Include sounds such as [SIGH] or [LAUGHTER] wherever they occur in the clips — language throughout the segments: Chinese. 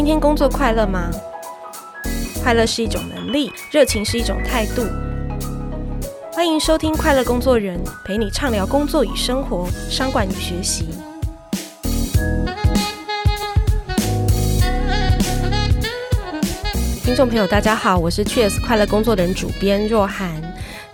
今天工作快乐吗？快乐是一种能力，热情是一种态度。欢迎收听《快乐工作人》，陪你畅聊工作与生活、商管与学习。听众朋友，大家好，我是 Cheers 快乐工作人主编若涵，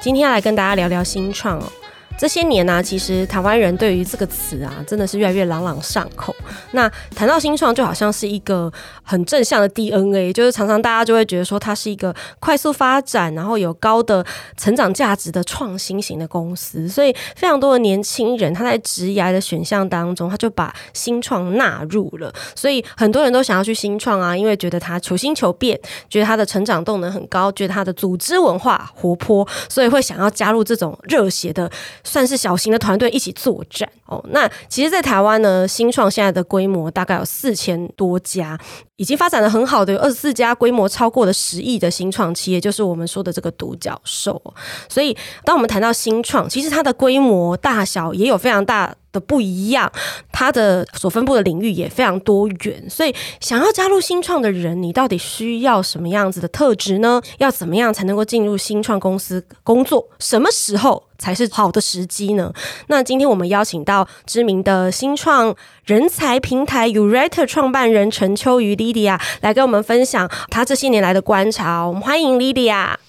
今天要来跟大家聊聊新创哦。这些年呢、其实台湾人对于这个词啊，真的是越来越朗朗上口。那谈到新创，就好像是一个很正向的 DNA，就是常常大家就会觉得说，它是一个快速发展，然后有高的成长价值的创新型的公司。所以，非常多的年轻人他在职涯的选项当中，他就把新创纳入了。所以，很多人都想要去新创啊，因为觉得它求新求变，觉得它的成长动能很高，觉得它的组织文化活泼，所以会想要加入这种热血的。算是小型的团队一起作战哦。那其实，在台湾呢，新创现在的规模大概有四千多家，已经发展的很好的有二十四家，规模超过了十亿的新创企业，就是我们说的这个独角兽。所以，当我们谈到新创，其实它的规模大小也有非常大的不一样，它的所分布的领域也非常多元。所以，想要加入新创的人，你到底需要什么样子的特质呢？要怎么样才能够进入新创公司工作？什么时候才是好的时机呢？那今天我们邀请到知名的新创人才平台 Urate 创办人陈秋瑜 Lydia 来跟我们分享她这些年来的观察。我们欢迎 Lydia。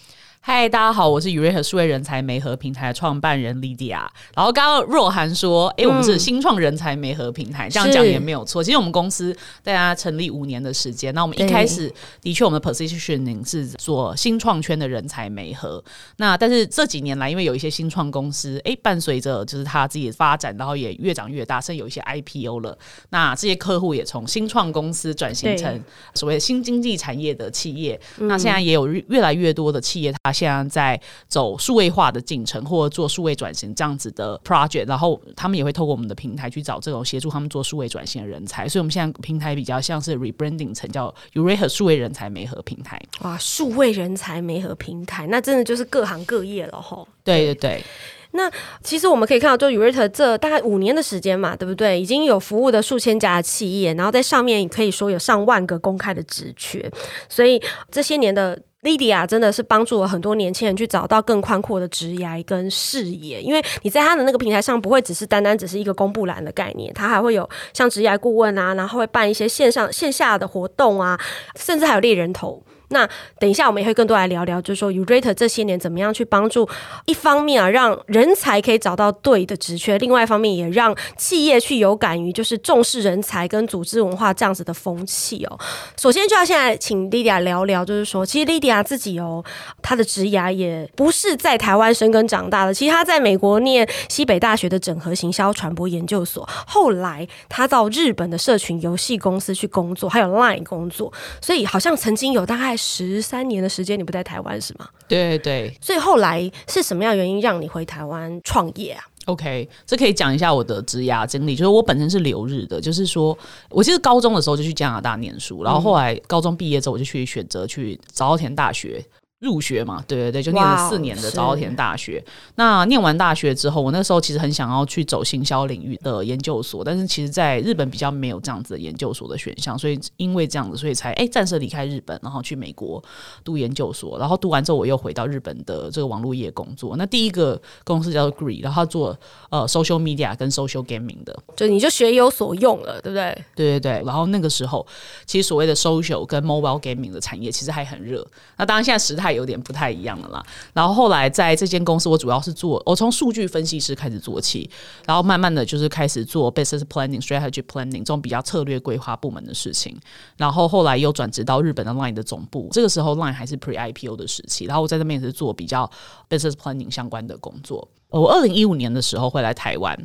嗨，大家好，我是 Yourator 数位人才媒合平台的创办人 Lydia。然后刚刚若涵说，哎、欸，我们是新创人才媒合平台，嗯、这样讲也没有错。其实我们公司大家成立五年的时间，那我们一开始的确我们的 positioning 是做新创圈的人才媒合。那但是这几年来，因为有一些新创公司，哎、欸，伴随着就是他自己的发展，然后也越长越大，甚至有一些 IPO 了。那这些客户也从新创公司转型成所谓新经济产业的企业。那现在也有越来越多的企业，它现在在走数位化的进程，或者做数位转型这样子的 project，然后他们也会透过我们的平台去找这种协助他们做数位转型的人才。所以，我们现在平台比较像是 rebranding 成叫 Yourator 数位人才媒合平台。哇，数位人才媒合平台，那真的就是各行各业了吼。对对对。那其实我们可以看到，就 Yourator 这大概五年的时间嘛，对不对？已经有服务的数千家的企业，然后在上面可以说有上万个公开的职缺，所以这些年的。Lydia 真的是帮助了很多年轻人去找到更宽阔的职涯跟视野，因为你在他的那个平台上不会只是单单只是一个公布栏的概念，他还会有像职业顾问啊，然后会办一些线上线下的活动啊，甚至还有猎人头。那等一下，我们也会更多来聊聊，就是说 Yourator 这些年怎么样去帮助，一方面啊，让人才可以找到对的职缺，另外一方面也让企业去有感于就是重视人才跟组织文化这样子的风气哦。首先就要现在请 Lydia 聊聊，就是说，其实 Lydia 自己哦，她的职涯也不是在台湾生根长大的，其实她在美国念西北大学的整合行销传播研究所，后来她到日本的社群游戏公司去工作，还有 Line 工作，所以好像曾经有大概。十三年的时间，你不在台湾是吗？对对，所以后来是什么样原因让你回台湾创业啊？OK，这可以讲一下我的职涯经历，就是我本身是留日的，就是说我其实高中的时候就去加拿大念书，然后后来高中毕业之后我就去选择去早稻田大学。入学嘛，对对对，就念了四年的早稻田大学。那念完大学之后，我那时候其实很想要去走行销领域的研究所，但是其实在日本比较没有这样子的研究所的选项，所以因为这样子，所以才哎暂时离开日本，然后去美国读研究所。然后读完之后，我又回到日本的这个网络业工作。那第一个公司叫做 Gree，然后做呃 social media 跟 social gaming 的，就你就学有所用了，对不对？对对对。然后那个时候，其实所谓的 social 跟 mobile gaming 的产业其实还很热。那当然现在时态。有点不太一样了啦。然后后来在这间公司，我主要是做，我从数据分析师开始做起，然后慢慢的就是开始做 business planning、strategy planning 这种比较策略规划部门的事情。然后后来又转职到日本的 Line 的总部，这个时候 Line 还是 pre IPO 的时期。然后我在这边也是做比较 business planning 相关的工作。我二零一五年的时候会来台湾，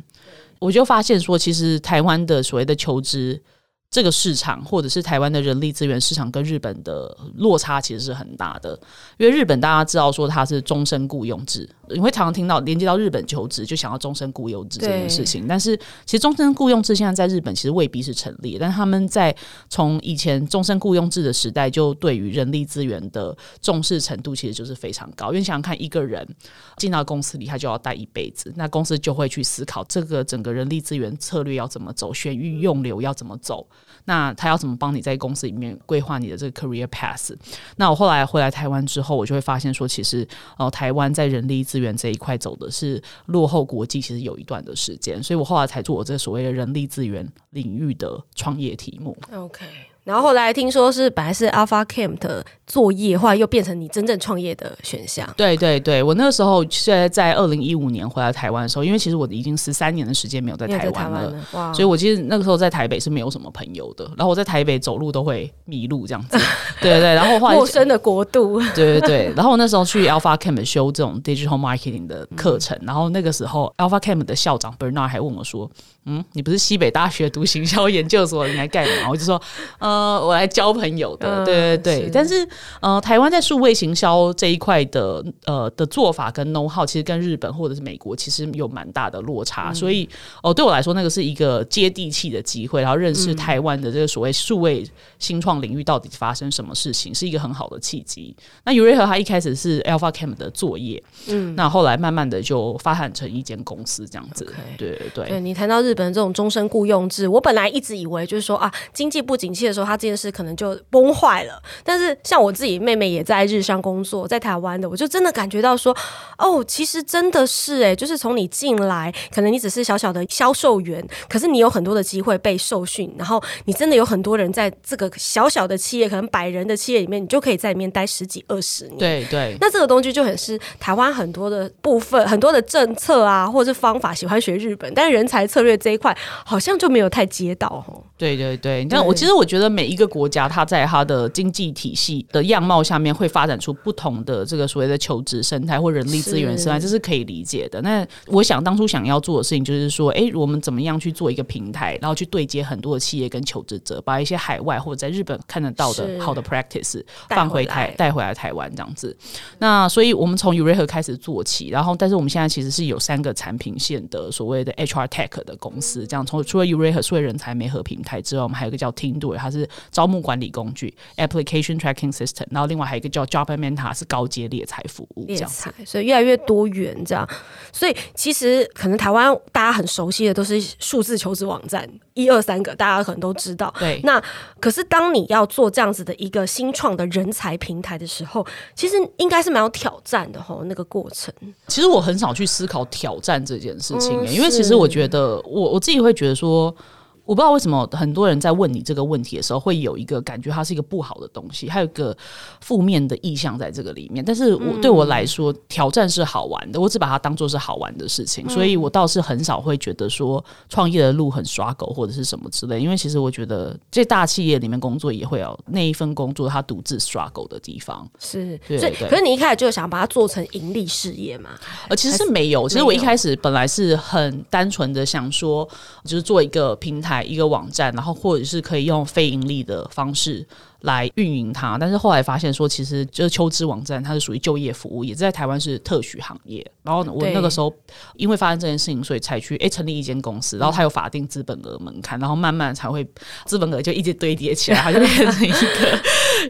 我就发现说，其实台湾的所谓的求职。这个市场或者是台湾的人力资源市场跟日本的落差其实是很大的，因为日本大家知道说它是终身雇佣制，你会常常听到连接到日本求职就想要终身雇佣制这件事情，但是其实终身雇佣制现在在日本其实未必是成立，但他们在从以前终身雇佣制的时代就对于人力资源的重视程度其实就是非常高，因为想想看一个人进到公司里他就要待一辈子，那公司就会去思考这个整个人力资源策略要怎么走，选育用流要怎么走。那他要怎么帮你在公司里面规划你的这个 career path？那我后来回来台湾之后，我就会发现说，其实呃，台湾在人力资源这一块走的是落后国际，其实有一段的时间，所以我后来才做我这所谓的人力资源领域的创业题目。OK。然后后来听说是本来是 Alpha Camp 的作业，后来又变成你真正创业的选项。对对对，我那个时候现在在二零一五年回来台湾的时候，因为其实我已经十三年的时间没有在台湾了，了哇，所以我其实那个时候在台北是没有什么朋友的。然后我在台北走路都会迷路这样子，[LAUGHS] 对对对。然后后来陌生的国度，对对对。然后我那时候去 Alpha Camp 修这种 Digital Marketing 的课程，嗯、然后那个时候 Alpha Camp 的校长 Bernard 还问我说：“嗯，你不是西北大学读行销研究所，你来干嘛？”我就说：“呃，我来交。”朋友的，对对对，是，但是呃，台湾在数位行销这一块的呃的做法跟 know how，其实跟日本或者是美国其实有蛮大的落差，嗯、所以哦、呃，对我来说，那个是一个接地气的机会，然后认识台湾的这个所谓数位新创领域到底发生什么事情，是一个很好的契机。那 Urateher 他一开始是 Alpha Camp 的作业，嗯，那后来慢慢的就发展成一间公司这样子。对对，对你谈到日本这种终身雇佣制，我本来一直以为就是说啊，经济不景气的时候，他这件事可能就就崩坏了，但是像我自己妹妹也在日商工作，在台湾的，我就真的感觉到说，哦，其实真的是哎，就是从你进来，可能你只是小小的销售员，可是你有很多的机会被受训，然后你真的有很多人在这个小小的企业，可能百人的企业里面，你就可以在里面待十几二十年。对对，那这个东西就很是台湾很多的部分，很多的政策啊，或者是方法，喜欢学日本，但是人才策略这一块好像就没有太接到哦。对对对，但我其实我觉得每一个国家。它在它的经济体系的样貌下面，会发展出不同的这个所谓的求职生态或人力资源生态，这是可以理解的。那我想当初想要做的事情，就是说，哎，我们怎么样去做一个平台，然后去对接很多的企业跟求职者，把一些海外或者在日本看得到的好的 practice 放回台带回来台湾这样子。那所以我们从 Urateher 开始做起，然后但是我们现在其实是有三个产品线的所谓的 HR Tech 的公司，这样从除了 Urateher 数位人才媒合平台之外，我们还有一个叫 TINDO，它是招募管理工具 application tracking system，然后另外还有一个叫 Job Mentor 是高阶猎才服务，猎才，所以越来越多元这样。所以其实可能台湾大家很熟悉的都是数字求职网站，一二三个大家可能都知道。对，那可是当你要做这样子的一个新创的人才平台的时候，其实应该是蛮有挑战的吼，那个过程。其实我很少去思考挑战这件事情，嗯，因为其实我觉得我我自己会觉得说。我不知道为什么很多人在问你这个问题的时候，会有一个感觉它是一个不好的东西，还有一个负面的意向在这个里面。但是我对我来说，挑战是好玩的，我只把它当做是好玩的事情，所以我倒是很少会觉得说创业的路很刷狗或者是什么之类。因为其实我觉得这大企业里面工作也会有那一份工作他独自刷狗的地方。是，对，对，对。可是你一开始就想把它做成盈利事业嘛？呃，其实是没有。其实我一开始本来是很单纯的想说，就是做一个平台。买一个网站，然后或者是可以用非盈利的方式。来运营它，但是后来发现说，其实就是求职网站，它是属于就业服务，也在台湾是特许行业。然后我那个时候因为发生这件事情，所以才去诶成立一间公司，然后它有法定资本额门槛，然后慢慢才会资本额就一直堆叠起来，它就变成一个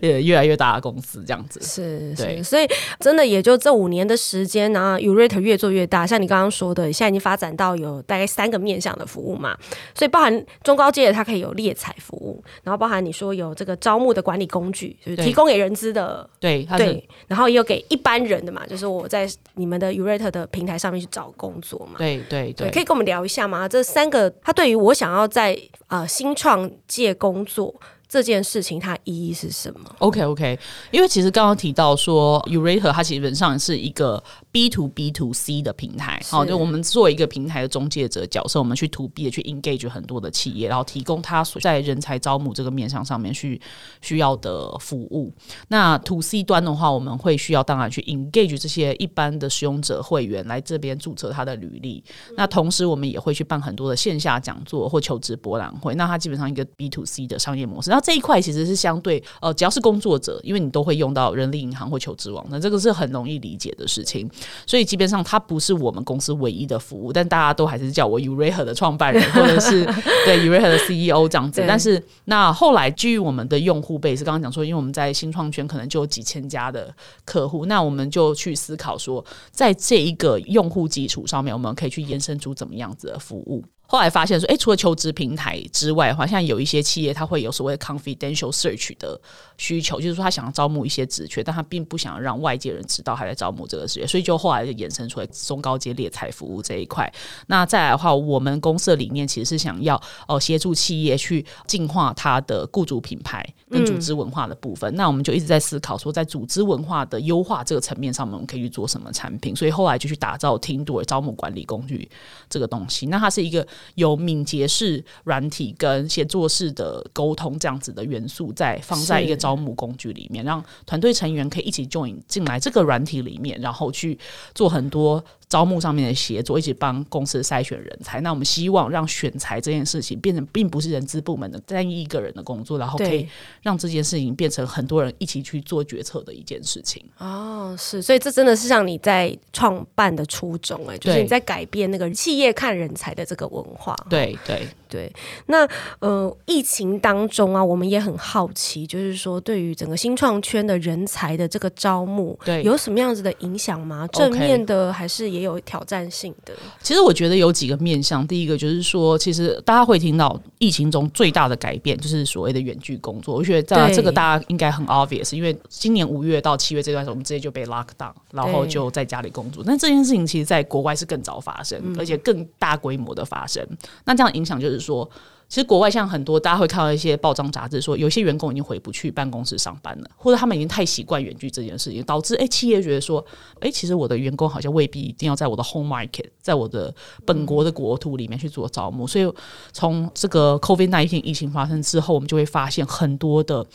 呃越来越大的公司这样子。是，对，所以真的也就这五年的时间，然后 Urateher 越做越大，像你刚刚说的，现在已经发展到有大概三个面向的服务嘛，所以包含中高阶的，它可以有猎才服务，然后包含你说有这个招募的。管理工具就是提供给人资的，对对，然后也有给一般人的嘛，就是我在你们的 Urateher 的平台上面去找工作嘛，对对对，对，可以跟我们聊一下吗？这三个，它对于我想要在呃新创界工作。这件事情它意义是什么？OK OK，因为其实刚刚提到说，Urateher 它基本上是一个 B to B to C 的平台，好，就我们做一个平台的中介者角色，我们去 To B 的去 engage 很多的企业，然后提供他在人才招募这个面向上面去需要的服务。那 To C 端的话，我们会需要当然去 engage 这些一般的使用者会员来这边注册他的履历。那同时我们也会去办很多的线下讲座或求职博览会。那它基本上一个 B to C 的商业模式。那这一块其实是相对呃，只要是工作者，因为你都会用到人力银行或求职网，那这个是很容易理解的事情。所以基本上它不是我们公司唯一的服务，但大家都还是叫我 Urateher 的创办人，或者是 [LAUGHS] 对 Urateher 的 CEO 这样子。但是那后来基于我们的用户 base，刚刚讲说，因为我们在新创圈可能就有几千家的客户，那我们就去思考说，在这一个用户基础上面，我们可以去延伸出怎么样子的服务。后来发现说，哎，除了求职平台之外的话，现在有一些企业它会有所谓 confidential search 的需求，就是说他想要招募一些职缺，但他并不想让外界人知道他在招募这个职缺，所以就后来就衍生出来中高阶猎才服务这一块。那再来的话，我们公司的理念其实是想要哦协助企业去进化它的雇主品牌跟组织文化的部分。那我们就一直在思考说，在组织文化的优化这个层面上，我们可以去做什么产品。所以后来就去打造 Teamdur 招募管理工具这个东西。那它是一个有敏捷式软体跟协作式的沟通这样子的元素，在放在一个招募工具里面，让团队成员可以一起 join 进来这个软体里面，然后去做很多。招募上面的协作，一起帮公司筛选人才。那我们希望让选才这件事情变成并不是人资部门的单一一个人的工作，然后可以让这件事情变成很多人一起去做决策的一件事情。哦，是，所以这真的是像你在创办的初衷，哎，就是你在改变那个企业看人才的这个文化。对对对。那呃，疫情当中啊，我们也很好奇，就是说对于整个新创圈的人才的这个招募，对，有什么样子的影响吗？正面的还是也？有挑战性的，其实我觉得有几个面向。第一个就是说，其实大家会听到疫情中最大的改变就是所谓的远距工作。我觉得在这个大家应该很 obvious，因为今年五月到七月这段时间，我们直接就被 lock down，然后就在家里工作。但这件事情其实在国外是更早发生，而且更大规模的发生。那这样影响就是说。其实国外像很多，大家会看到一些报章杂志说，有些员工已经回不去办公室上班了，或者他们已经太习惯远距这件事情，导致哎企业觉得说，哎其实我的员工好像未必一定要在我的 home market，在我的本国的国土里面去做招募。所以从这个 COVID-19 疫情发生之后，我们就会发现很多的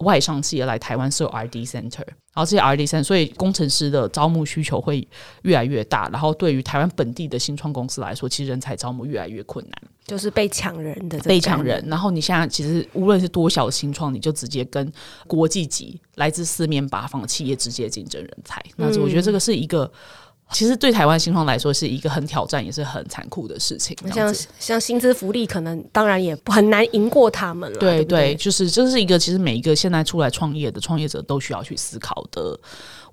外商企业来台湾设 RD center。然后这些 R D center，，所以工程师的招募需求会越来越大。然后对于台湾本地的新创公司来说，其实人才招募越来越困难，就是被抢人的被抢人。然后你现在其实无论是多小的新创，你就直接跟国际级来自四面八方的企业直接竞争人才。那我觉得这个是一个。其实对台湾新创来说是一个很挑战，也是很残酷的事情。像像薪资福利，可能当然也很难赢过他们了。对对，对，就是这是一个其实每一个现在出来创业的创业者都需要去思考的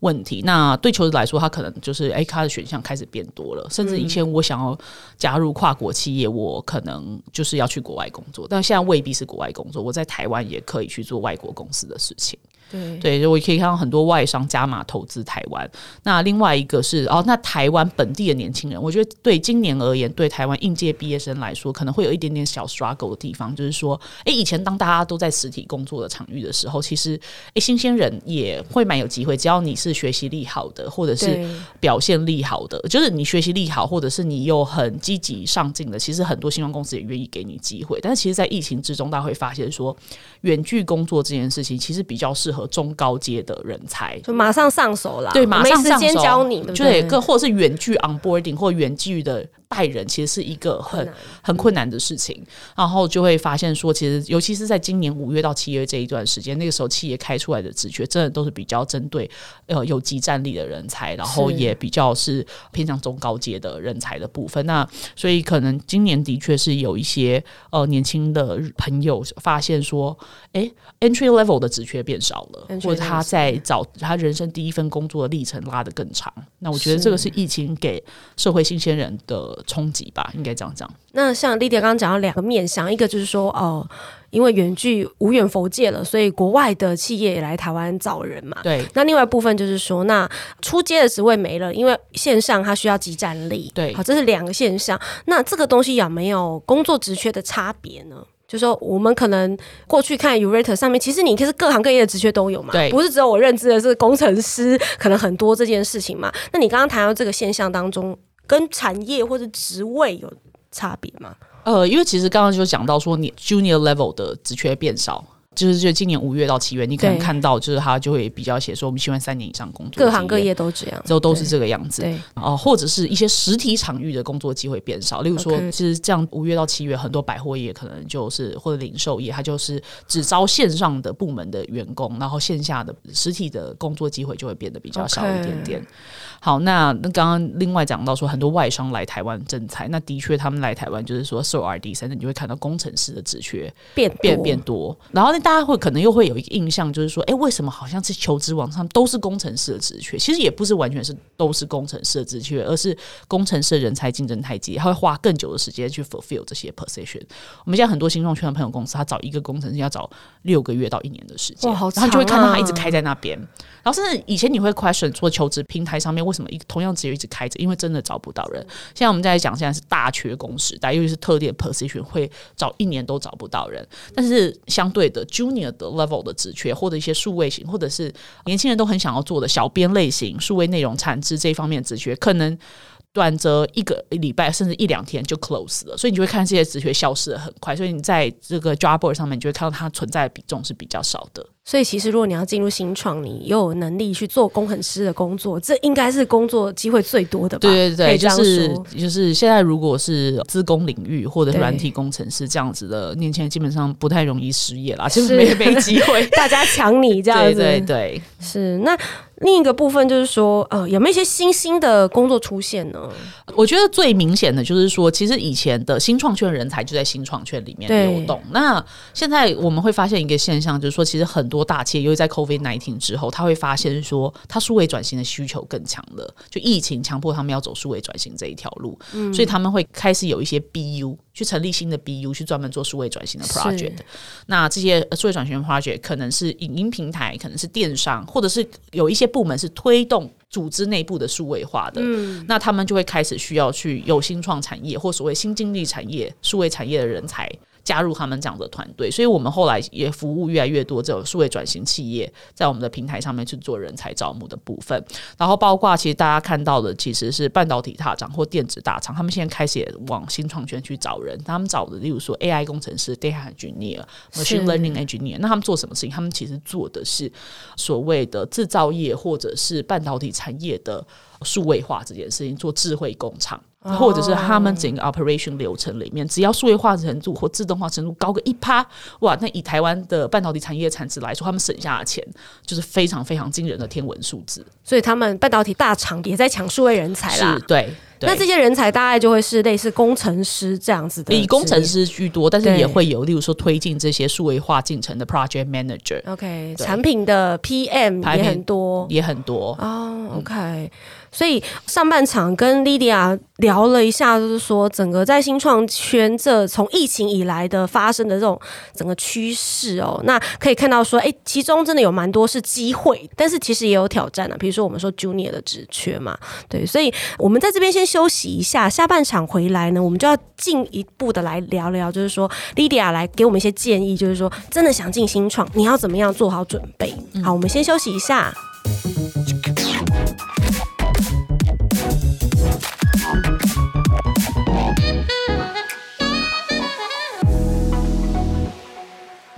问题。那对求职来说，他可能就是哎，他的选项开始变多了。甚至以前我想要加入跨国企业，我可能就是要去国外工作，但现在未必是国外工作，我在台湾也可以去做外国公司的事情。对，对，我可以看到很多外商加码投资台湾。那另外一个是哦，那台湾本地的年轻人，我觉得对今年而言，对台湾应届毕业生来说，可能会有一点点小 struggle 的地方，就是说，哎，以前当大家都在实体工作的场域的时候，其实，哎，新鲜人也会蛮有机会，只要你是学习力好的，或者是表现力好的，就是你学习力好，或者是你又很积极上进的，其实很多新创公司也愿意给你机会。但是，其实，在疫情之中，大家会发现说，远距工作这件事情，其实比较适合。中高阶的人才就马上上手了，对，马上上手教你，对，各或者是远距 onboarding 或远距的。带人其实是一个很很困难的事情，然后就会发现说，其实尤其是在今年五月到七月这一段时间，那个时候企业开出来的职缺，真的都是比较针对呃有极战力的人才，然后也比较是偏向中高阶的人才的部分。那所以可能今年的确是有一些呃年轻的朋友发现说，哎，entry level 的职缺变少了，或者他在找他人生第一份工作的历程拉得更长。那我觉得这个是疫情给社会新鲜人的。冲击吧，应该这样讲。那像 Lydia 刚刚讲到两个面向，一个就是说，哦、呃，因为远距无远佛界了，所以国外的企业也来台湾找人嘛。对。那另外一部分就是说，那出街的职位没了，因为线上它需要集战力。对。好，这是两个现象。那这个东西有没有工作职缺的差别呢？就是说，我们可能过去看 Yourator 上面，其实你其实各行各业的职缺都有嘛。对。不是只有我认知的是工程师，可能很多这件事情嘛。那你刚刚谈到这个现象当中。跟产业或者职位有差别吗？呃，因为其实刚刚就讲到说，你 junior level 的职缺变少，就是就今年五月到七月，你可能看到就是他就会比较写说，我们希望三年以上工作，各行各业都这样，就都是这个样子。对，哦、呃，或者是一些实体场域的工作机会变少，例如说，其实这样五月到七月，很多百货业可能就是或者零售业，它就是只招线上的部门的员工，然后线下的实体的工作机会就会变得比较少一点点。Okay. 好，那那刚刚另外讲到说，很多外商来台湾征才，那的确他们来台湾就是说受 RD 三，你就会看到工程师的职缺变变变多。然后呢，大家会可能又会有一个印象，就是说，哎，为什么好像是求职网上都是工程师的职缺？其实也不是完全是都是工程师的职缺，而是工程师的人才竞争太激烈，他会花更久的时间去 fulfill 这些 position。我们现在很多新创圈的朋友公司，他找一个工程师要找六个月到一年的时间，哇，好啊，然后就会看到他一直开在那边。然后甚至以前你会 question 说，求职平台上面为什么一同样职业一直开着？因为真的找不到人。现在我们在讲，现在是大缺工时代，尤其是特定的 position 会找一年都找不到人。但是相对的 junior 的 level 的职缺，或者一些数位型，或者是年轻人都很想要做的小编类型、数位内容产制这一方面的职缺，可能。短则一个礼拜，甚至一两天就 close 了，所以你就会看这些职缺消失的很快，所以你在这个 job board 上面，你就会看到它存在的比重是比较少的。所以其实如果你要进入新创，你又有能力去做工程师的工作，这应该是工作机会最多的吧？对对对，就是就是现在如果是资工领域或者软体工程师这样子的年轻人，基本上不太容易失业啦，就是没没机会，[LAUGHS] 大家抢你这样子。对对对，是那。另一个部分就是说，呃，有没有一些新兴的工作出现呢？我觉得最明显的就是说，其实以前的新创圈人才就在新创圈里面流动。那现在我们会发现一个现象，就是说，其实很多大企业，由于在 COVID nineteen 之后，他会发现说，他数位转型的需求更强了。就疫情强迫他们要走数位转型这一条路，嗯，所以他们会开始有一些 BU。去成立新的 BU，去专门做数位转型的 project。那这些数位转型的 project 可能是影音平台，可能是电商，或者是有一些部门是推动组织内部的数位化的。嗯，那他们就会开始需要去有新创产业或所谓新经济产业、数位产业的人才。加入他们这样的团队，所以我们后来也服务越来越多这种数位转型企业，在我们的平台上面去做人才招募的部分。然后包括其实大家看到的，其实是半导体大厂或电子大厂，他们现在开始往新创圈去找人。他们找的，例如说 AI 工程师、Data Engineer、Machine Learning Engineer，那他们做什么事情？他们其实做的是所谓的制造业或者是半导体产业的数位化这件事情，做智慧工厂。或者是他们整个 operation 流程里面，只要数位化程度或自动化程度高个一趴，哇，那以台湾的半导体产业产值来说，他们省下的钱就是非常非常惊人的天文数字。所以他们半导体大厂也在抢数位人才啦。是，对。那这些人才大概就会是类似工程师这样子的，以工程师居多，但是也会有，例如说推进这些数位化进程的 project manager。OK，产品的 PM 也很多，也很多哦。Oh, OK。嗯所以上半场跟 Lydia 聊了一下，就是说整个在新创圈这从疫情以来的发生的这种整个趋势哦，那可以看到说，哎，其中真的有蛮多是机会，但是其实也有挑战的，比如说我们说 Junior 的职缺嘛，对，所以我们在这边先休息一下，下半场回来呢，我们就要进一步的来聊聊，就是说 Lydia 来给我们一些建议，就是说真的想进新创，你要怎么样做好准备？好，我们先休息一下。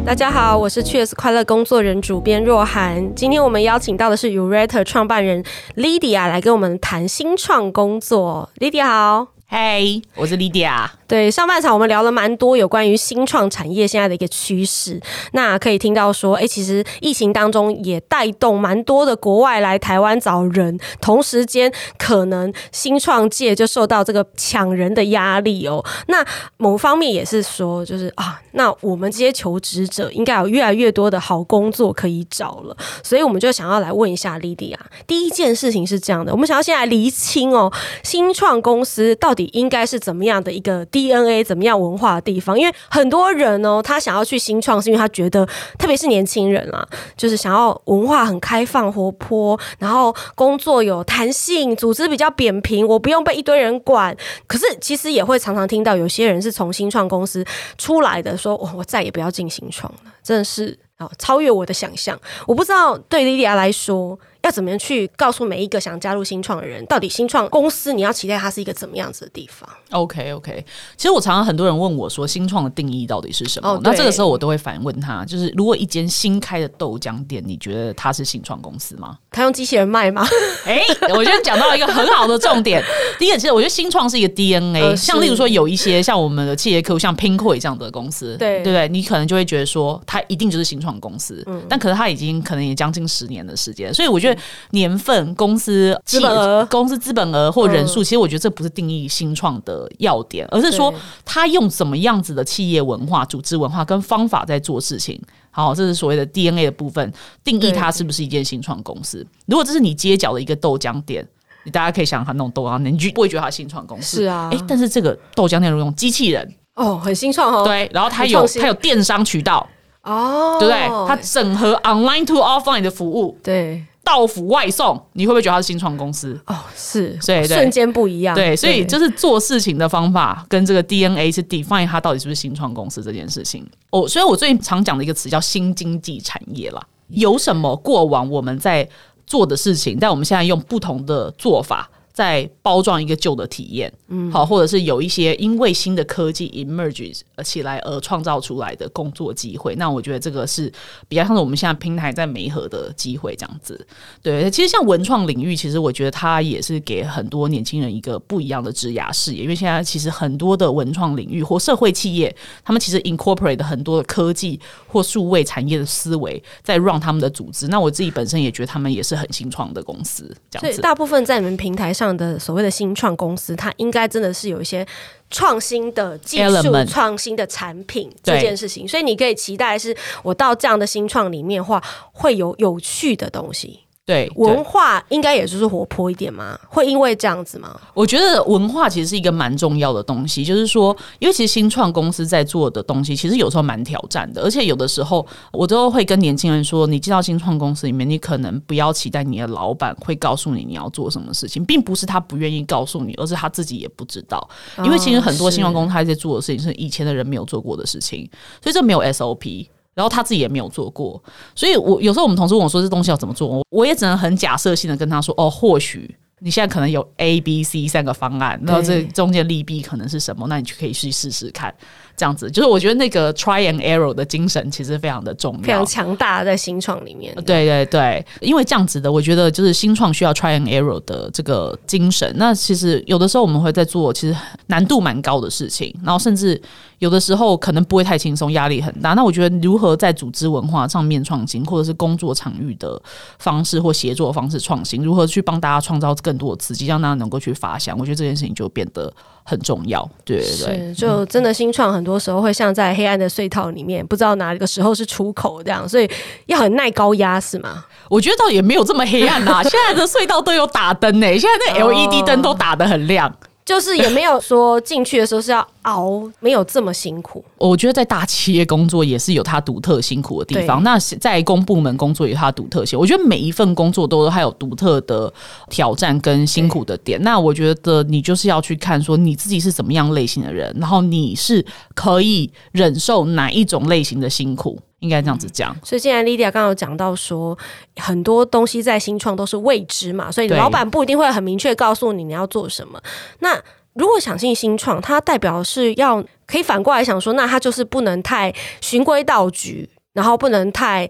大家好，我是 Cheers 快乐工作人主编若涵。今天我们邀请到的是 Urate 创办人 Lydia 来跟我们谈新创工作。Lydia 好。嘿，hey, 我是 Lydia。对，上半场我们聊了蛮多有关于新创产业现在的一个趋势。那可以听到说，哎，其实疫情当中也带动蛮多的国外来台湾找人，同时间可能新创界就受到这个抢人的压力哦。那某方面也是说，就是啊，那我们这些求职者应该有越来越多的好工作可以找了。所以我们就想要来问一下 Lydia。第一件事情是这样的，我们想要先来厘清哦，新创公司到底应该是怎么样的一个 DNA，怎么样文化的地方？因为很多人哦，他想要去新创，是因为他觉得，特别是年轻人啊，就是想要文化很开放、活泼，然后工作有弹性，组织比较扁平，我不用被一堆人管。可是其实也会常常听到有些人是从新创公司出来的，说，我我再也不要进新创了，真的是啊，超越我的想象。我不知道对莉莉亚来说。要怎么样去告诉每一个想加入新创的人，到底新创公司你要期待它是一个怎么样子的地方？OK OK，其实我常常很多人问我说，新创的定义到底是什么？哦、那这个时候我都会反问他，就是如果一间新开的豆浆店，你觉得它是新创公司吗？他用机器人卖吗？哎、欸，我觉得讲到一个很好的重点。第一个，其实我觉得新创是一个 DNA，、呃、像例如说有一些像我们的企业客户，像 Pinkoi 这样的公司，对对不对？你可能就会觉得说，它一定就是新创公司，嗯、但可能它已经可能也将近十年的时间，所以我觉得。得年份、公司资本额、公司资本额或人数，其实我觉得这不是定义新创的要点，而是说他用什么样子的企业文化、组织文化跟方法在做事情。好，这是所谓的 DNA 的部分，定义它是不是一间新创公司。如果这是你街角的一个豆浆店，你大家可以想想看，那种豆浆店，你就不会觉得它新创公司。是啊，哎，但是这个豆浆店如果用机器人，哦，很新创哦。对，然后它有它有电商渠道，哦，对不对？它整合 online to offline 的服务，对。到府外送，你会不会觉得它是新创公司？哦，是，对，瞬间不一样。对，所以就是做事情的方法跟这个 DNA 是 define 它到底是不是新创公司这件事情。哦，所以我最近常讲的一个词叫新经济产业啦。有什么过往我们在做的事情，但我们现在用不同的做法。在包装一个旧的体验，嗯，好，或者是有一些因为新的科技 emerge 起来而创造出来的工作机会，那我觉得这个是比较像是我们现在平台在媒合的机会这样子。对，其实像文创领域，其实我觉得它也是给很多年轻人一个不一样的职涯视野，因为现在其实很多的文创领域或社会企业，他们其实 incorporate 很多的科技或数位产业的思维在 run 他们的组织。那我自己本身也觉得他们也是很新创的公司，这样子。大部分在你们平台上。这样的所谓的新创公司，它应该真的是有一些创新的技术、创新的产品这件事情，所以你可以期待是，我到这样的新创里面的话，会有有趣的东西。对，文化应该也就是活泼一点吗？会因为这样子吗？我觉得文化其实是一个蛮重要的东西，就是说，因为其实新创公司在做的东西，其实有时候蛮挑战的，而且有的时候我都会跟年轻人说，你进到新创公司里面，你可能不要期待你的老板会告诉你你要做什么事情，并不是他不愿意告诉你，而是他自己也不知道。因为其实很多新创公司他在做的事情是以前的人没有做过的事情，所以这没有 SOP。然后他自己也没有做过，所以我有时候我们同事问我说，这东西要怎么做，我也只能很假设性的跟他说哦，或许你现在可能有 A、B、C 三个方案，然后这中间利弊可能是什么，那你就可以去试试看。这样子，就是我觉得那个 try and error 的精神其实非常的重要，非常强大，在新创里面。对对对，因为这样子的，我觉得就是新创需要 try and error 的这个精神。那其实有的时候我们会在做其实难度蛮高的事情，然后甚至有的时候可能不会太轻松，压力很大。那我觉得如何在组织文化上面创新，或者是工作场域的方式或协作方式创新，如何去帮大家创造更多的刺激，让大家能够去发想，我觉得这件事情就变得很重要。对对对，就真的新创很。多时候会像在黑暗的隧道里面，不知道哪个时候是出口这样，所以要很耐高压是吗？我觉得倒也没有这么黑暗啦、啊，[LAUGHS] 现在的隧道都有打灯呢，现在那 LED 灯都打得很亮。就是也没有说进去的时候是要熬，没有这么辛苦。我觉得在大企业工作也是有它独特辛苦的地方。那在公部门工作有它独特性。我觉得每一份工作都还有独特的挑战跟辛苦的点。那我觉得你就是要去看说你自己是怎么样类型的人，然后你是可以忍受哪一种类型的辛苦。应该这样子讲，所以现在 Lydia 刚刚有讲到说，很多东西在新创都是未知嘛，所以老板不一定会很明确告诉你你要做什么。那如果想进新创，它代表是要可以反过来想说，那它就是不能太循规蹈矩，然后不能太。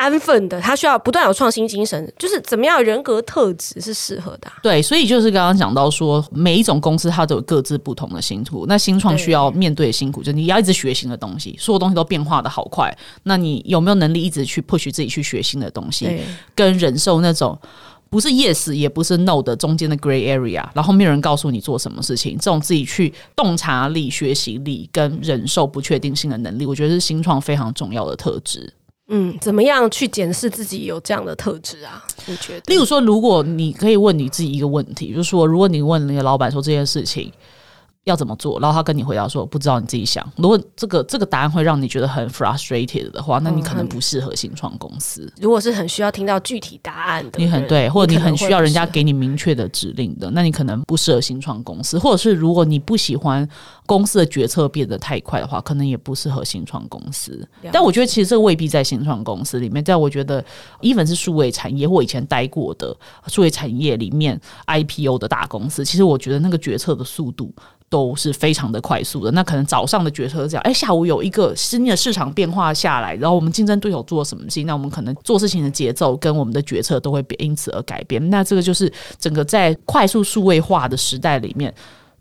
安分的，他需要不断有创新精神，就是怎么样人格特质是适合的啊？对，所以就是刚刚讲到说，每一种公司它都有各自不同的辛苦。那新创需要面对的辛苦，就是你要一直学新的东西，所有东西都变化的好快。那你有没有能力一直去 push 自己去学新的东西，跟忍受那种不是 yes 也不是 no 的中间的 gray area，然后没有人告诉你做什么事情，这种自己去洞察力、学习力跟忍受不确定性的能力，我觉得是新创非常重要的特质。嗯，怎么样去检视自己有这样的特质啊？我觉得，例如说，如果你可以问你自己一个问题，就是说，如果你问那个老板说这件事情。要怎么做？然后他跟你回答说：“不知道，你自己想。”如果这个这个答案会让你觉得很 frustrated 的话，那你可能不适合新创公司。嗯。如果是很需要听到具体答案的，你很对，或者你很需要人家给你明确的指令的，那你可能不适合新创公司。或者是如果你不喜欢公司的决策变得太快的话，可能也不适合新创公司。但我觉得其实这个未必在新创公司里面，在我觉得，even 是数位产业或以前待过的数位产业里面 IPO 的大公司，其实我觉得那个决策的速度。都是非常的快速的，那可能早上的决策这样，哎，下午有一个新的市场变化下来，然后我们竞争对手做了什么事情，那我们可能做事情的节奏跟我们的决策都会因此而改变。那这个就是整个在快速数位化的时代里面，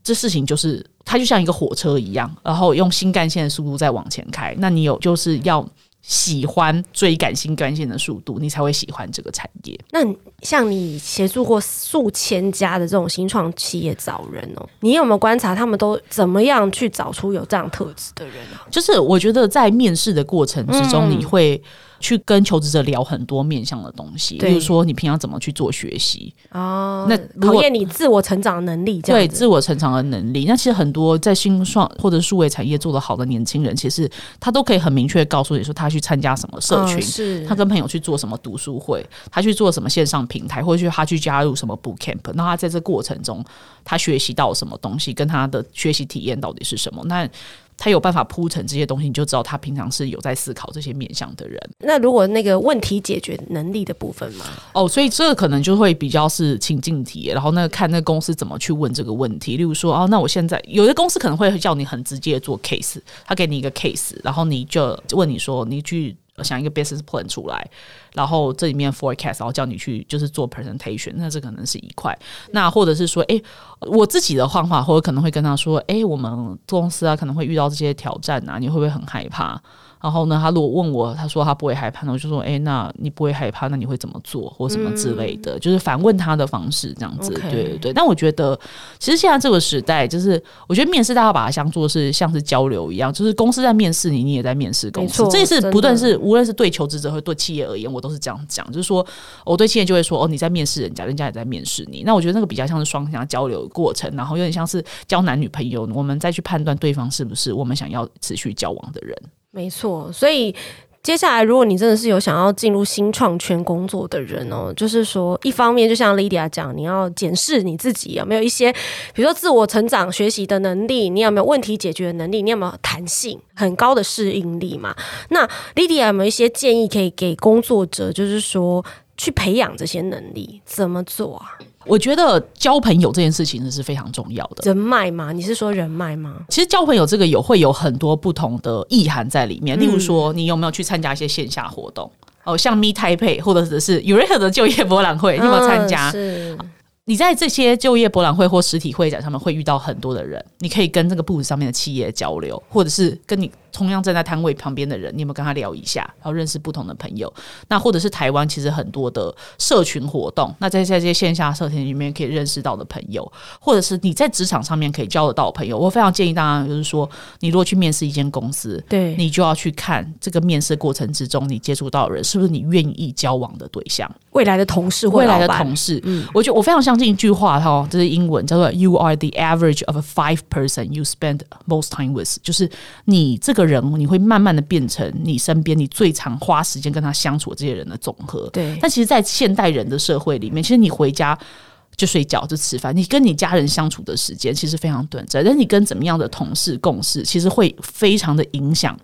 这事情就是它就像一个火车一样，然后用新干线的速度在往前开。那你有就是要喜欢追赶新干线的速度，你才会喜欢这个产业。那像你协助过数千家的这种新创企业找人哦，你有没有观察他们都怎么样去找出有这样特质的人啊？就是我觉得在面试的过程之中，你会。去跟求职者聊很多面向的东西，比如说你平常怎么去做学习哦，那考验你自我成长的能力，对自我成长的能力。那其实很多在新创或者数位产业做得好的年轻人，其实他都可以很明确告诉你说，他去参加什么社群，哦、是他跟朋友去做什么读书会，他去做什么线上平台，或者去他去加入什么 boot camp。那他在这过程中，他学习到什么东西，跟他的学习体验到底是什么？那他有办法铺成这些东西，你就知道他平常是有在思考这些面向的人。那如果那个问题解决能力的部分嘛，哦，所以这个可能就会比较是情境题，然后那个看那个公司怎么去问这个问题。例如说，哦，那我现在有的公司可能会叫你很直接做 case，他给你一个 case，然后你就问你说，你去。想一个 business plan 出来，然后这里面 forecast，然后叫你去就是做 presentation，那这可能是一块。那或者是说，哎，我自己的方法，或者可能会跟他说，哎，我们公司啊可能会遇到这些挑战啊，你会不会很害怕？然后呢，他如果问我，他说他不会害怕，那我就说，哎，那你不会害怕，那你会怎么做，或什么之类的，嗯、就是反问他的方式这样子。对对对。但我觉得，其实现在这个时代，就是我觉得面试大家把它当做是像是交流一样，就是公司在面试你，你也在面试公司。这也是不断是，无论是对求职者或对企业而言，我都是这样讲，就是说，我对亲人就会说，哦，你在面试人家，人家也在面试你。那我觉得那个比较像是双向交流的过程，然后有点像是交男女朋友，我们再去判断对方是不是我们想要持续交往的人。没错，所以接下来，如果你真的是有想要进入新创圈工作的人哦，就是说，一方面就像 Lydia 讲，你要检视你自己有没有一些，比如说自我成长、学习的能力，你有没有问题解决的能力，你有没有弹性很高的适应力嘛？那 Lydia 有没有一些建议可以给工作者，就是说去培养这些能力，怎么做啊？我觉得交朋友这件事情是非常重要的。人脉吗？你是说人脉吗？其实交朋友这个有会有很多不同的意涵在里面。嗯、例如说，你有没有去参加一些线下活动？哦，像 Meet Taipei 或者是是有任何的就业博览会，你有没有参加？嗯你在这些就业博览会或实体会展上面会遇到很多的人，你可以跟这个 booth 上面的企业交流，或者是跟你同样站在摊位旁边的人，你有没有跟他聊一下，然后认识不同的朋友？那或者是台湾其实很多的社群活动，那在在这些线下社群里面可以认识到的朋友，或者是你在职场上面可以交得到的朋友，我非常建议大家就是说，你如果去面试一间公司，对，你就要去看这个面试过程之中你接触到的人是不是你愿意交往的对象，未来的同事或未来的同事，嗯，我觉得我非常相信。一句话哈，这是英文，叫做 “You are the average of a five person you spend most time with”，就是你这个人，你会慢慢的变成你身边你最常花时间跟他相处的这些人的总和。对。但其实，在现代人的社会里面，其实你回家就睡觉就吃饭，你跟你家人相处的时间其实非常短暂，但你跟怎么样的同事共事，其实会非常的影响。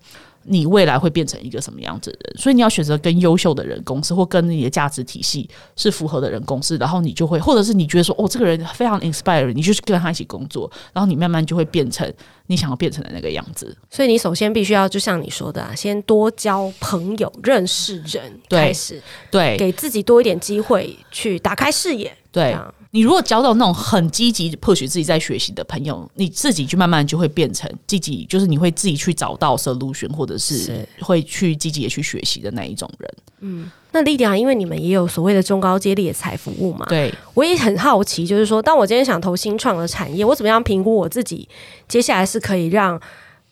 你未来会变成一个什么样子的人？所以你要选择跟优秀的人共事，或跟你的价值体系是符合的人共事，然后你就会，或者是你觉得说，哦，这个人非常 inspire，你就去跟他一起工作，然后你慢慢就会变成你想要变成的那个样子。所以你首先必须要，就像你说的，啊，先多交朋友，认识人，开始对，给自己多一点机会去打开视野，对。你如果交到那种很积极 push 自己在学习的朋友，你自己就慢慢就会变成自己，就是你会自己去找到 solution，或者是会去积极的去学习的那一种人。嗯，那 Lydia，因为你们也有所谓的中高阶猎才服务嘛，对，我也很好奇，就是说，当我今天想投新创的产业，我怎么样评估我自己接下来是可以让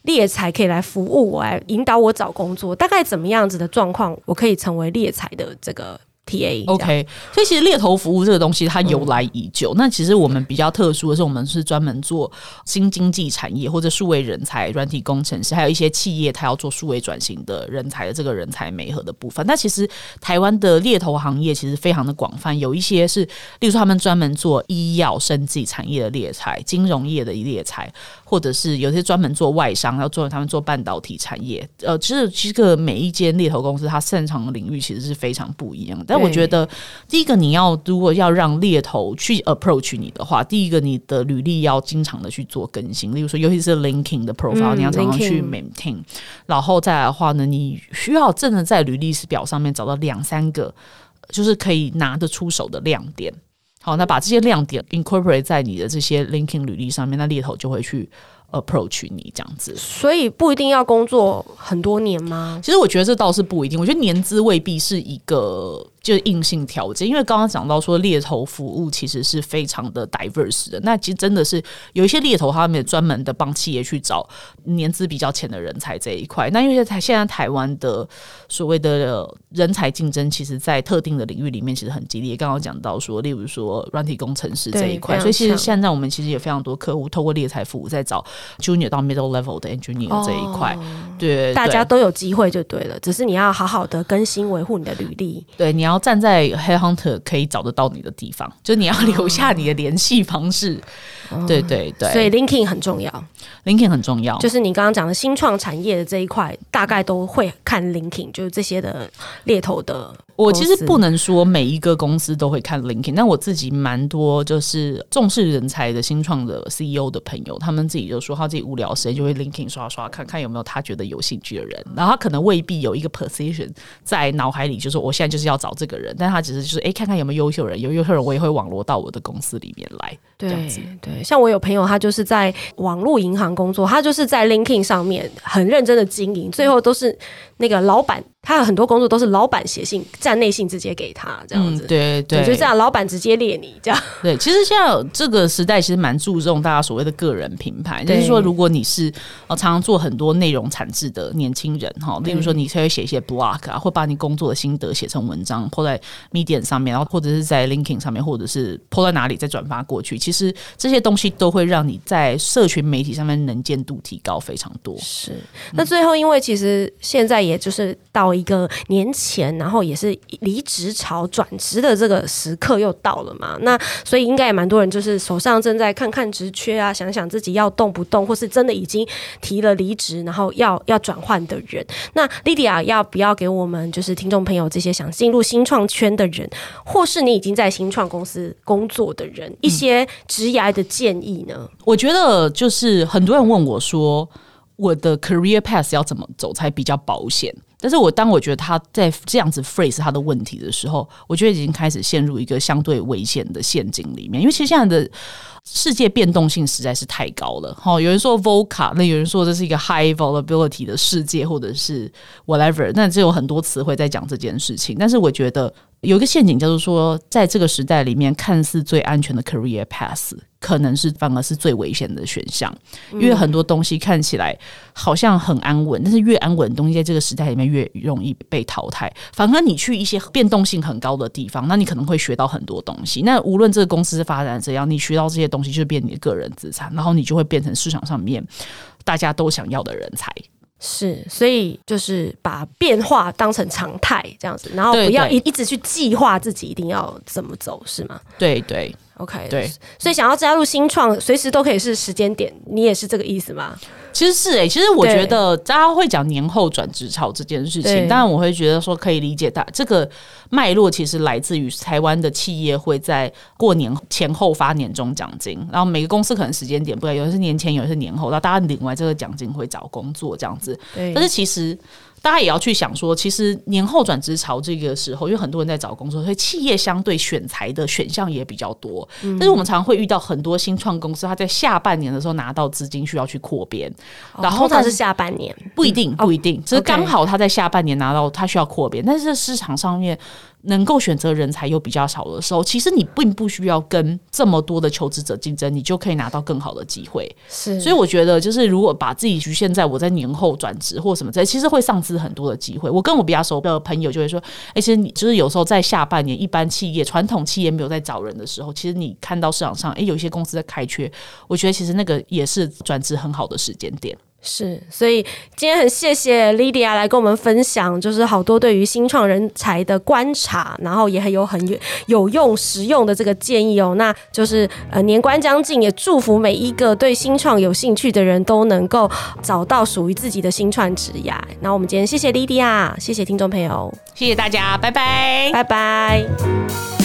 猎才可以来服务我，来引导我找工作？大概怎么样子的状况，我可以成为猎才的这个？TA OK，所以其实猎头服务这个东西它由来已久。嗯、那其实我们比较特殊的是，我们是专门做新经济产业或者数位人才、软体工程师，还有一些企业它要做数位转型的人才的这个人才媒合的部分。那其实台湾的猎头行业其实非常的广泛，有一些是，例如说他们专门做医药、生技产业的猎才、金融业的猎才，或者是有些专门做外商，要做他们做半导体产业。呃，其实其实个每一间猎头公司它擅长的领域其实是非常不一样的。但我觉得，第一个你要如果要让猎头去 approach 你的话，第一个你的履历要经常的去做更新，例如说，尤其是 LinkedIn 的 profile，、嗯、你要常常去 maintain。然后再来的话呢，你需要真的在履历表上面找到两三个，就是可以拿得出手的亮点。好，那把这些亮点 incorporate 在你的这些 LinkedIn 履历上面，那猎头就会去。Approach 你这样子。所以不一定要工作很多年吗？其实我觉得这倒是不一定，我觉得年资未必是一个。就是硬性条件，因为刚刚讲到说猎头服务其实是非常的 diverse 的，那其实真的是有一些猎头他们也专门的帮企业去找年资比较浅的人才这一块。那因为台现在台湾的所谓的人才竞争，其实，在特定的领域里面其实很激烈。刚刚讲到说，例如说软体工程师这一块，所以其实现在我们其实也非常多客户透过猎才服务在找 junior 到 middle level 的 engineer 这一块。哦、对，大家都有机会就对了，只是你要好好的更新维护你的履历。对，你要。站在 Headhunter 可以找得到你的地方，就你要留下你的联系方式。哦、对对对，所以 LinkedIn 很重要，LinkedIn 很重要。就是你刚刚讲的新创产业的这一块，大概都会看 LinkedIn，就是这些的猎头的。我其实不能说每一个公司都会看 LinkedIn，但我自己蛮多就是重视人才的新创的 CEO 的朋友，他们自己就说他自己无聊时间就会 LinkedIn 刷刷看看有没有他觉得有兴趣的人，然后他可能未必有一个 position 在脑海里，就是说我现在就是要找这个人，但他只是就是哎、欸、看看有没有优秀人，有优秀人我也会网罗到我的公司里面来。对对，像我有朋友他就是在网络银行工作，他就是在 LinkedIn 上面很认真的经营，最后都是那个老板。他有很多工作都是老板写信、站内信直接给他这样子，嗯、对对，就这样，老板直接列你这样。对，其实现在这个时代其实蛮注重大家所谓的个人品牌，[LAUGHS] 就是说，如果你是呃常常做很多内容产制的年轻人哈，例如说你可以写一些 blog 啊，或把你工作的心得写成文章，po 在 Medium 上面，然后或者是在 LinkedIn 上面，或者是 po 在哪里再转发过去，其实这些东西都会让你在社群媒体上面能见度提高非常多。是，那最后因为其实现在也就是到一个年。前，然后也是离职潮转职的这个时刻又到了嘛，那所以应该也蛮多人就是手上正在看看职缺啊，想想自己要动不动，或是真的已经提了离职，然后要要转换的人。那莉迪亚要不要给我们就是听众朋友这些想进入新创圈的人，或是你已经在新创公司工作的人，一些职涯的建议呢？我觉得就是很多人问我说，我的 career path 要怎么走才比较保险？但是我当我觉得他在这样子 phrase 他的问题的时候，我觉得已经开始陷入一个相对危险的陷阱里面，因为其实现在的世界变动性实在是太高了。[LAUGHS] 哈，有人说 v o c a 那有人说这是一个 high volatility 的世界，或者是 whatever，那这有很多词汇在讲这件事情。但是我觉得有一个陷阱叫做说，在这个时代里面，看似最安全的 career path。可能是反而是最危险的选项，因为很多东西看起来好像很安稳，但是越安稳的东西在这个时代里面越容易被淘汰。反而你去一些变动性很高的地方，那你可能会学到很多东西。那无论这个公司发展怎样，你学到这些东西就变你的个人资产，然后你就会变成市场上面大家都想要的人才。是，所以就是把变化当成常态这样子，然后不要一一直去计划自己一定要怎么走，是吗？对对。OK，对，所以想要加入新创，随时都可以是时间点。你也是这个意思吗？其实是诶、欸，其实我觉得大家会讲年后转职潮这件事情，当然我会觉得说可以理解它这个脉络，其实来自于台湾的企业会在过年前后发年终奖金，然后每个公司可能时间点不一样，有的是年前，有的是年后，然后大家领完这个奖金会找工作这样子。但是其实。大家也要去想说，其实年后转职潮这个时候，因为很多人在找工作，所以企业相对选材的选项也比较多。嗯、但是我们常常会遇到很多新创公司，他在下半年的时候拿到资金需要去扩编，哦、然后他是下半年，不一定，不一定，只、嗯、是刚好他在下半年拿到他需要扩编，但是市场上面。能够选择人才又比较少的时候，其实你并不需要跟这么多的求职者竞争，你就可以拿到更好的机会。是，所以我觉得，就是如果把自己局限在我在年后转职或什么这，其实会丧失很多的机会。我跟我比较熟的朋友就会说，哎、欸，其实你就是有时候在下半年，一般企业传统企业没有在找人的时候，其实你看到市场上，哎、欸，有一些公司在开缺，我觉得其实那个也是转职很好的时间点。是，所以今天很谢谢 Lydia 来跟我们分享，就是好多对于新创人才的观察，然后也很有很有用实用的这个建议哦。那就是呃年关将近，也祝福每一个对新创有兴趣的人都能够找到属于自己的新创职涯。那我们今天谢谢 Lydia，谢谢听众朋友，谢谢大家，拜拜，拜拜。